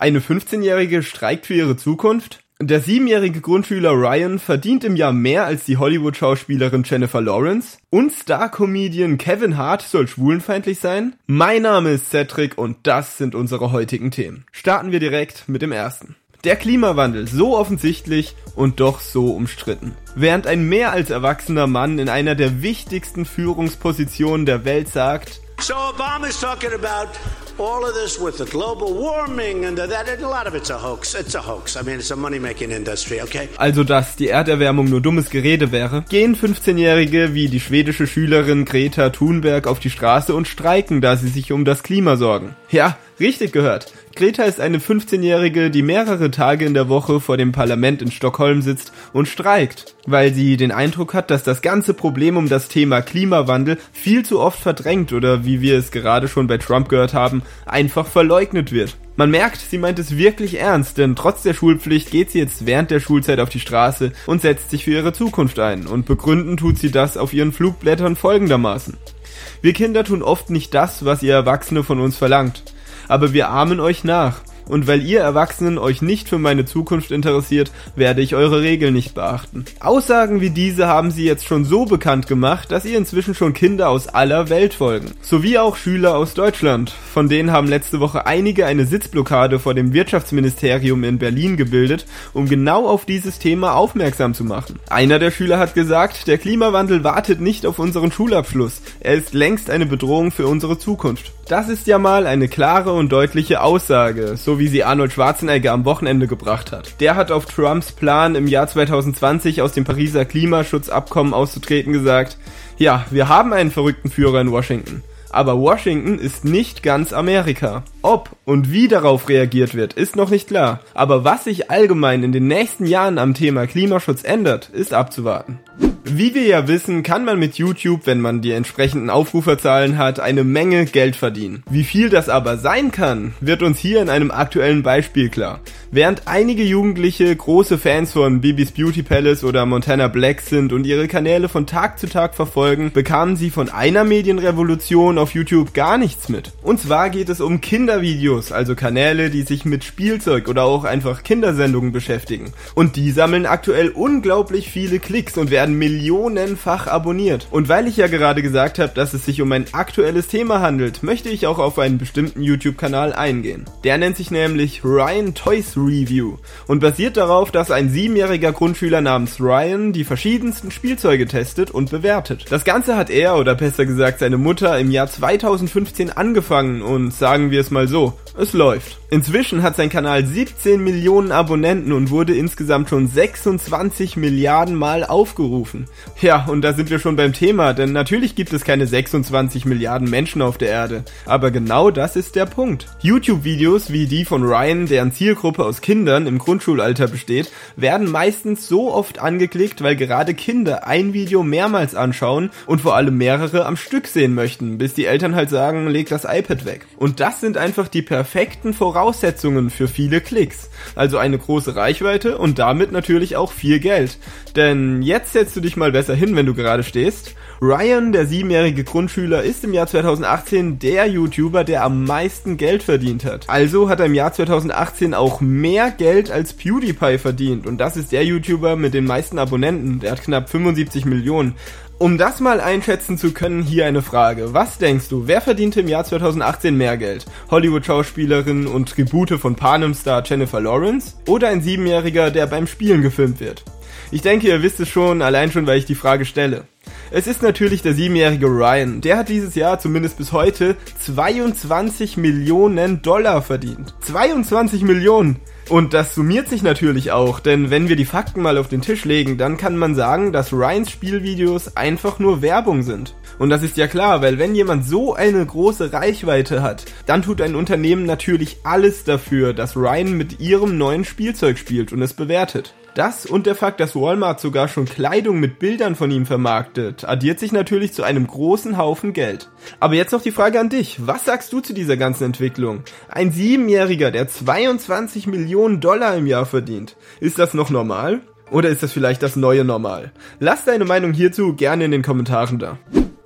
Eine 15-Jährige streikt für ihre Zukunft? Der siebenjährige Grundschüler Ryan verdient im Jahr mehr als die Hollywood-Schauspielerin Jennifer Lawrence? Und Star-Comedian Kevin Hart soll schwulenfeindlich sein? Mein Name ist Cedric und das sind unsere heutigen Themen. Starten wir direkt mit dem ersten. Der Klimawandel, so offensichtlich und doch so umstritten. Während ein mehr als erwachsener Mann in einer der wichtigsten Führungspositionen der Welt sagt, So Obama's talking about all of this with the global warming and that, a lot of it's a hoax. It's a hoax. I mean, it's a money-making industry, okay? Also, dass die Erderwärmung nur dummes Gerede wäre, gehen 15-Jährige wie die schwedische Schülerin Greta Thunberg auf die Straße und streiken, da sie sich um das Klima sorgen. Ja, richtig gehört. Greta ist eine 15-Jährige, die mehrere Tage in der Woche vor dem Parlament in Stockholm sitzt und streikt, weil sie den Eindruck hat, dass das ganze Problem um das Thema Klimawandel viel zu oft verdrängt oder wie wir es gerade schon bei Trump gehört haben, einfach verleugnet wird. Man merkt, sie meint es wirklich ernst, denn trotz der Schulpflicht geht sie jetzt während der Schulzeit auf die Straße und setzt sich für ihre Zukunft ein. Und begründen tut sie das auf ihren Flugblättern folgendermaßen. Wir Kinder tun oft nicht das, was ihr Erwachsene von uns verlangt aber wir ahmen euch nach. Und weil ihr Erwachsenen euch nicht für meine Zukunft interessiert, werde ich eure Regeln nicht beachten. Aussagen wie diese haben sie jetzt schon so bekannt gemacht, dass ihr inzwischen schon Kinder aus aller Welt folgen. Sowie auch Schüler aus Deutschland. Von denen haben letzte Woche einige eine Sitzblockade vor dem Wirtschaftsministerium in Berlin gebildet, um genau auf dieses Thema aufmerksam zu machen. Einer der Schüler hat gesagt, der Klimawandel wartet nicht auf unseren Schulabschluss. Er ist längst eine Bedrohung für unsere Zukunft. Das ist ja mal eine klare und deutliche Aussage, so wie sie Arnold Schwarzenegger am Wochenende gebracht hat. Der hat auf Trumps Plan im Jahr 2020 aus dem Pariser Klimaschutzabkommen auszutreten gesagt, ja, wir haben einen verrückten Führer in Washington. Aber Washington ist nicht ganz Amerika. Ob und wie darauf reagiert wird, ist noch nicht klar. Aber was sich allgemein in den nächsten Jahren am Thema Klimaschutz ändert, ist abzuwarten. Wie wir ja wissen, kann man mit YouTube, wenn man die entsprechenden Aufruferzahlen hat, eine Menge Geld verdienen. Wie viel das aber sein kann, wird uns hier in einem aktuellen Beispiel klar. Während einige Jugendliche große Fans von Bibis Beauty Palace oder Montana Black sind und ihre Kanäle von Tag zu Tag verfolgen, bekamen sie von einer Medienrevolution auf YouTube gar nichts mit. Und zwar geht es um Kindervideos, also Kanäle, die sich mit Spielzeug oder auch einfach Kindersendungen beschäftigen. Und die sammeln aktuell unglaublich viele Klicks und werden Millionen millionenfach abonniert. Und weil ich ja gerade gesagt habe, dass es sich um ein aktuelles Thema handelt, möchte ich auch auf einen bestimmten YouTube-Kanal eingehen. Der nennt sich nämlich Ryan Toys Review und basiert darauf, dass ein siebenjähriger Grundschüler namens Ryan die verschiedensten Spielzeuge testet und bewertet. Das Ganze hat er, oder besser gesagt seine Mutter, im Jahr 2015 angefangen und sagen wir es mal so, es läuft. Inzwischen hat sein Kanal 17 Millionen Abonnenten und wurde insgesamt schon 26 Milliarden Mal aufgerufen. Ja, und da sind wir schon beim Thema, denn natürlich gibt es keine 26 Milliarden Menschen auf der Erde. Aber genau das ist der Punkt. YouTube-Videos wie die von Ryan, deren Zielgruppe aus Kindern im Grundschulalter besteht, werden meistens so oft angeklickt, weil gerade Kinder ein Video mehrmals anschauen und vor allem mehrere am Stück sehen möchten, bis die Eltern halt sagen, leg das iPad weg. Und das sind einfach die perfekten Voraussetzungen für viele Klicks. Also eine große Reichweite und damit natürlich auch viel Geld. Denn jetzt setzt du dich mal besser hin, wenn du gerade stehst. Ryan, der siebenjährige Grundschüler, ist im Jahr 2018 der YouTuber, der am meisten Geld verdient hat. Also hat er im Jahr 2018 auch mehr Geld als PewDiePie verdient. Und das ist der YouTuber mit den meisten Abonnenten. Der hat knapp 75 Millionen. Um das mal einschätzen zu können, hier eine Frage. Was denkst du, wer verdiente im Jahr 2018 mehr Geld? Hollywood-Schauspielerin und Tribute von Panem-Star Jennifer Lawrence? Oder ein Siebenjähriger, der beim Spielen gefilmt wird? Ich denke, ihr wisst es schon, allein schon, weil ich die Frage stelle. Es ist natürlich der siebenjährige Ryan. Der hat dieses Jahr, zumindest bis heute, 22 Millionen Dollar verdient. 22 Millionen! Und das summiert sich natürlich auch, denn wenn wir die Fakten mal auf den Tisch legen, dann kann man sagen, dass Ryans Spielvideos einfach nur Werbung sind. Und das ist ja klar, weil wenn jemand so eine große Reichweite hat, dann tut ein Unternehmen natürlich alles dafür, dass Ryan mit ihrem neuen Spielzeug spielt und es bewertet. Das und der Fakt, dass Walmart sogar schon Kleidung mit Bildern von ihm vermarktet, addiert sich natürlich zu einem großen Haufen Geld. Aber jetzt noch die Frage an dich. Was sagst du zu dieser ganzen Entwicklung? Ein Siebenjähriger, der 22 Millionen Dollar im Jahr verdient. Ist das noch normal? Oder ist das vielleicht das neue Normal? Lass deine Meinung hierzu gerne in den Kommentaren da.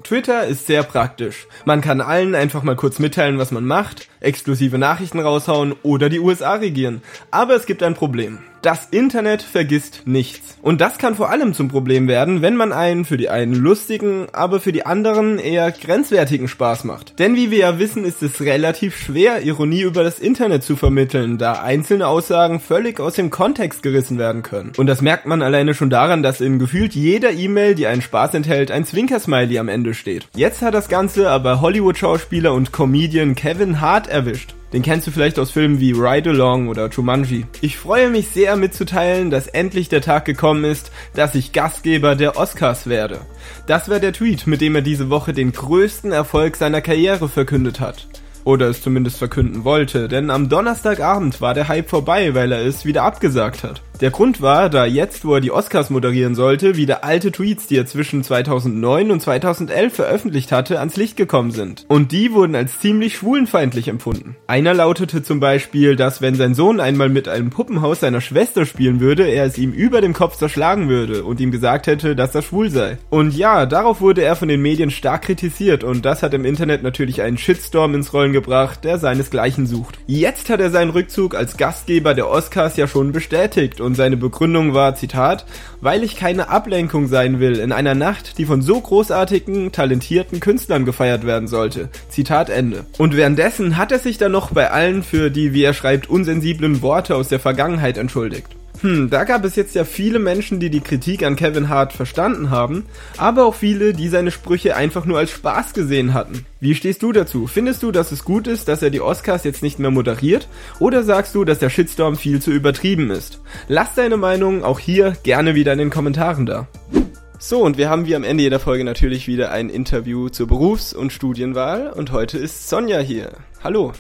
Twitter ist sehr praktisch. Man kann allen einfach mal kurz mitteilen, was man macht, exklusive Nachrichten raushauen oder die USA regieren. Aber es gibt ein Problem. Das Internet vergisst nichts. Und das kann vor allem zum Problem werden, wenn man einen für die einen lustigen, aber für die anderen eher grenzwertigen Spaß macht. Denn wie wir ja wissen, ist es relativ schwer, Ironie über das Internet zu vermitteln, da einzelne Aussagen völlig aus dem Kontext gerissen werden können. Und das merkt man alleine schon daran, dass in gefühlt jeder E-Mail, die einen Spaß enthält, ein Zwinkersmiley am Ende steht. Jetzt hat das Ganze aber Hollywood-Schauspieler und Comedian Kevin Hart erwischt. Den kennst du vielleicht aus Filmen wie Ride Along oder Jumanji. Ich freue mich sehr mitzuteilen, dass endlich der Tag gekommen ist, dass ich Gastgeber der Oscars werde. Das war der Tweet, mit dem er diese Woche den größten Erfolg seiner Karriere verkündet hat. Oder es zumindest verkünden wollte, denn am Donnerstagabend war der Hype vorbei, weil er es wieder abgesagt hat. Der Grund war, da jetzt, wo er die Oscars moderieren sollte, wieder alte Tweets, die er zwischen 2009 und 2011 veröffentlicht hatte, ans Licht gekommen sind. Und die wurden als ziemlich schwulenfeindlich empfunden. Einer lautete zum Beispiel, dass wenn sein Sohn einmal mit einem Puppenhaus seiner Schwester spielen würde, er es ihm über dem Kopf zerschlagen würde und ihm gesagt hätte, dass er schwul sei. Und ja, darauf wurde er von den Medien stark kritisiert und das hat im Internet natürlich einen Shitstorm ins Rollen gebracht, der seinesgleichen sucht. Jetzt hat er seinen Rückzug als Gastgeber der Oscars ja schon bestätigt und seine Begründung war, Zitat, weil ich keine Ablenkung sein will in einer Nacht, die von so großartigen, talentierten Künstlern gefeiert werden sollte. Zitat Ende. Und währenddessen hat er sich dann noch bei allen für die, wie er schreibt, unsensiblen Worte aus der Vergangenheit entschuldigt. Hm, da gab es jetzt ja viele Menschen, die die Kritik an Kevin Hart verstanden haben, aber auch viele, die seine Sprüche einfach nur als Spaß gesehen hatten. Wie stehst du dazu? Findest du, dass es gut ist, dass er die Oscars jetzt nicht mehr moderiert? Oder sagst du, dass der Shitstorm viel zu übertrieben ist? Lass deine Meinung auch hier gerne wieder in den Kommentaren da. So, und wir haben wie am Ende jeder Folge natürlich wieder ein Interview zur Berufs- und Studienwahl und heute ist Sonja hier. Hallo.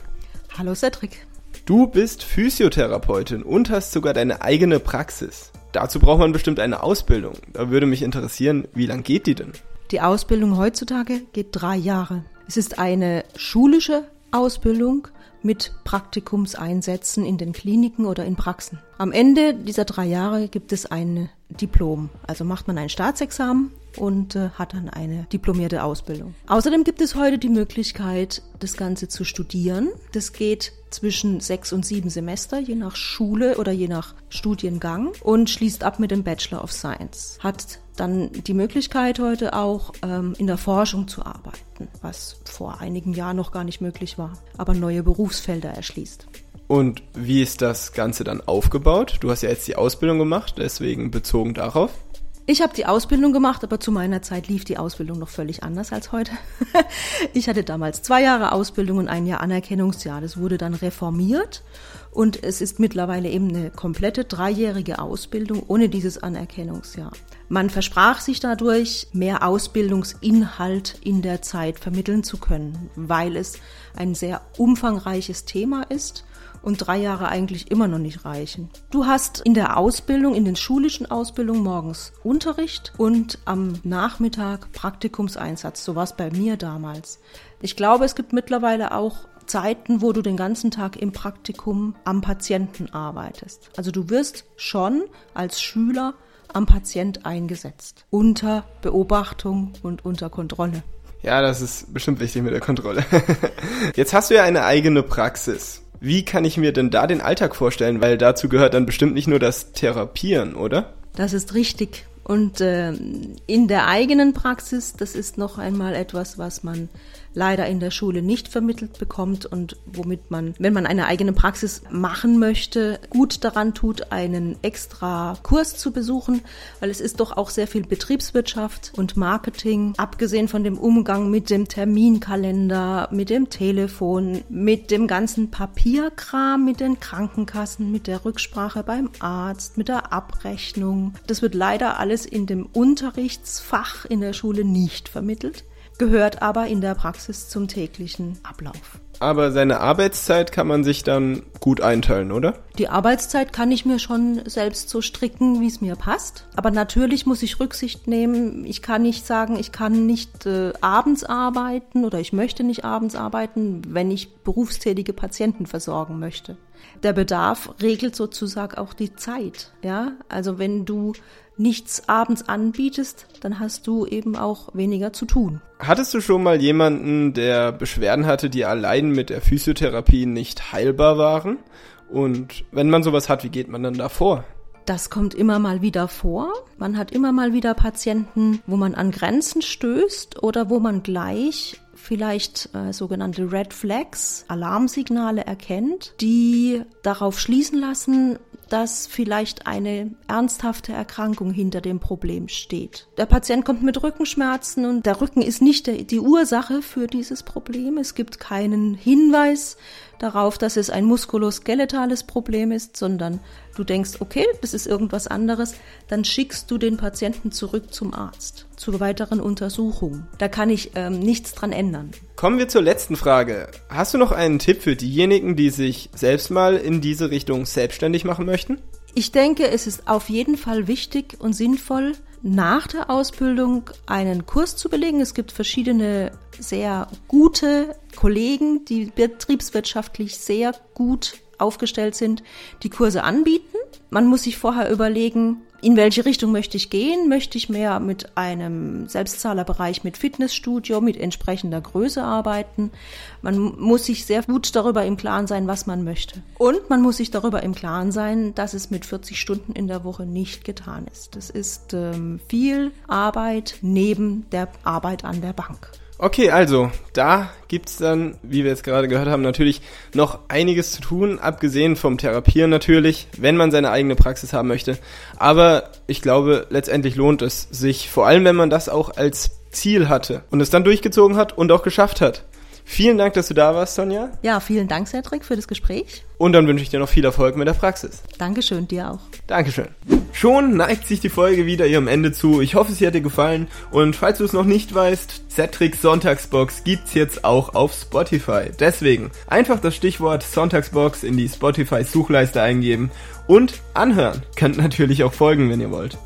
Hallo Cedric. Du bist Physiotherapeutin und hast sogar deine eigene Praxis. Dazu braucht man bestimmt eine Ausbildung. Da würde mich interessieren, wie lang geht die denn? Die Ausbildung heutzutage geht drei Jahre. Es ist eine schulische Ausbildung mit Praktikumseinsätzen in den Kliniken oder in Praxen. Am Ende dieser drei Jahre gibt es ein Diplom. Also macht man ein Staatsexamen und äh, hat dann eine diplomierte Ausbildung. Außerdem gibt es heute die Möglichkeit, das Ganze zu studieren. Das geht zwischen sechs und sieben Semester, je nach Schule oder je nach Studiengang und schließt ab mit dem Bachelor of Science. Hat dann die Möglichkeit heute auch ähm, in der Forschung zu arbeiten, was vor einigen Jahren noch gar nicht möglich war, aber neue Berufsfelder erschließt. Und wie ist das Ganze dann aufgebaut? Du hast ja jetzt die Ausbildung gemacht, deswegen bezogen darauf. Ich habe die Ausbildung gemacht, aber zu meiner Zeit lief die Ausbildung noch völlig anders als heute. ich hatte damals zwei Jahre Ausbildung und ein Jahr Anerkennungsjahr. Das wurde dann reformiert und es ist mittlerweile eben eine komplette dreijährige Ausbildung ohne dieses Anerkennungsjahr. Man versprach sich dadurch, mehr Ausbildungsinhalt in der Zeit vermitteln zu können, weil es ein sehr umfangreiches Thema ist und drei Jahre eigentlich immer noch nicht reichen. Du hast in der Ausbildung, in den schulischen Ausbildungen morgens Unterricht und am Nachmittag Praktikumseinsatz. So war es bei mir damals. Ich glaube, es gibt mittlerweile auch Zeiten, wo du den ganzen Tag im Praktikum am Patienten arbeitest. Also du wirst schon als Schüler am Patient eingesetzt. Unter Beobachtung und unter Kontrolle. Ja, das ist bestimmt wichtig mit der Kontrolle. Jetzt hast du ja eine eigene Praxis. Wie kann ich mir denn da den Alltag vorstellen? Weil dazu gehört dann bestimmt nicht nur das Therapieren, oder? Das ist richtig. Und äh, in der eigenen Praxis, das ist noch einmal etwas, was man leider in der Schule nicht vermittelt bekommt und womit man, wenn man eine eigene Praxis machen möchte, gut daran tut, einen extra Kurs zu besuchen, weil es ist doch auch sehr viel Betriebswirtschaft und Marketing, abgesehen von dem Umgang mit dem Terminkalender, mit dem Telefon, mit dem ganzen Papierkram, mit den Krankenkassen, mit der Rücksprache beim Arzt, mit der Abrechnung. Das wird leider alles in dem Unterrichtsfach in der Schule nicht vermittelt gehört aber in der Praxis zum täglichen Ablauf. Aber seine Arbeitszeit kann man sich dann gut einteilen, oder? Die Arbeitszeit kann ich mir schon selbst so stricken, wie es mir passt. Aber natürlich muss ich Rücksicht nehmen. Ich kann nicht sagen, ich kann nicht äh, abends arbeiten oder ich möchte nicht abends arbeiten, wenn ich berufstätige Patienten versorgen möchte. Der Bedarf regelt sozusagen auch die Zeit. Ja, also wenn du nichts abends anbietest, dann hast du eben auch weniger zu tun. Hattest du schon mal jemanden, der Beschwerden hatte, die allein mit der Physiotherapie nicht heilbar waren? Und wenn man sowas hat, wie geht man dann da vor? Das kommt immer mal wieder vor. Man hat immer mal wieder Patienten, wo man an Grenzen stößt oder wo man gleich vielleicht äh, sogenannte Red Flags, Alarmsignale erkennt, die darauf schließen lassen, dass vielleicht eine ernsthafte Erkrankung hinter dem Problem steht. Der Patient kommt mit Rückenschmerzen und der Rücken ist nicht die Ursache für dieses Problem. Es gibt keinen Hinweis darauf, dass es ein muskuloskeletales Problem ist, sondern du denkst, okay, das ist irgendwas anderes, dann schickst du den Patienten zurück zum Arzt zur weiteren Untersuchung. Da kann ich ähm, nichts dran ändern. Kommen wir zur letzten Frage. Hast du noch einen Tipp für diejenigen, die sich selbst mal in diese Richtung selbstständig machen möchten? Ich denke, es ist auf jeden Fall wichtig und sinnvoll, nach der Ausbildung einen Kurs zu belegen. Es gibt verschiedene sehr gute Kollegen, die betriebswirtschaftlich sehr gut aufgestellt sind, die Kurse anbieten. Man muss sich vorher überlegen, in welche Richtung möchte ich gehen? Möchte ich mehr mit einem Selbstzahlerbereich mit Fitnessstudio, mit entsprechender Größe arbeiten? Man muss sich sehr gut darüber im Klaren sein, was man möchte. Und man muss sich darüber im Klaren sein, dass es mit 40 Stunden in der Woche nicht getan ist. Das ist ähm, viel Arbeit neben der Arbeit an der Bank. Okay, also da gibt's dann, wie wir jetzt gerade gehört haben, natürlich noch einiges zu tun, abgesehen vom Therapieren natürlich, wenn man seine eigene Praxis haben möchte. Aber ich glaube, letztendlich lohnt es sich, vor allem wenn man das auch als Ziel hatte und es dann durchgezogen hat und auch geschafft hat. Vielen Dank, dass du da warst, Sonja. Ja, vielen Dank, Cedric, für das Gespräch. Und dann wünsche ich dir noch viel Erfolg mit der Praxis. Dankeschön, dir auch. Dankeschön. Schon neigt sich die Folge wieder ihrem Ende zu. Ich hoffe, sie hat dir gefallen. Und falls du es noch nicht weißt, Cedrics Sonntagsbox gibt's jetzt auch auf Spotify. Deswegen einfach das Stichwort Sonntagsbox in die Spotify-Suchleiste eingeben und anhören. Könnt natürlich auch folgen, wenn ihr wollt.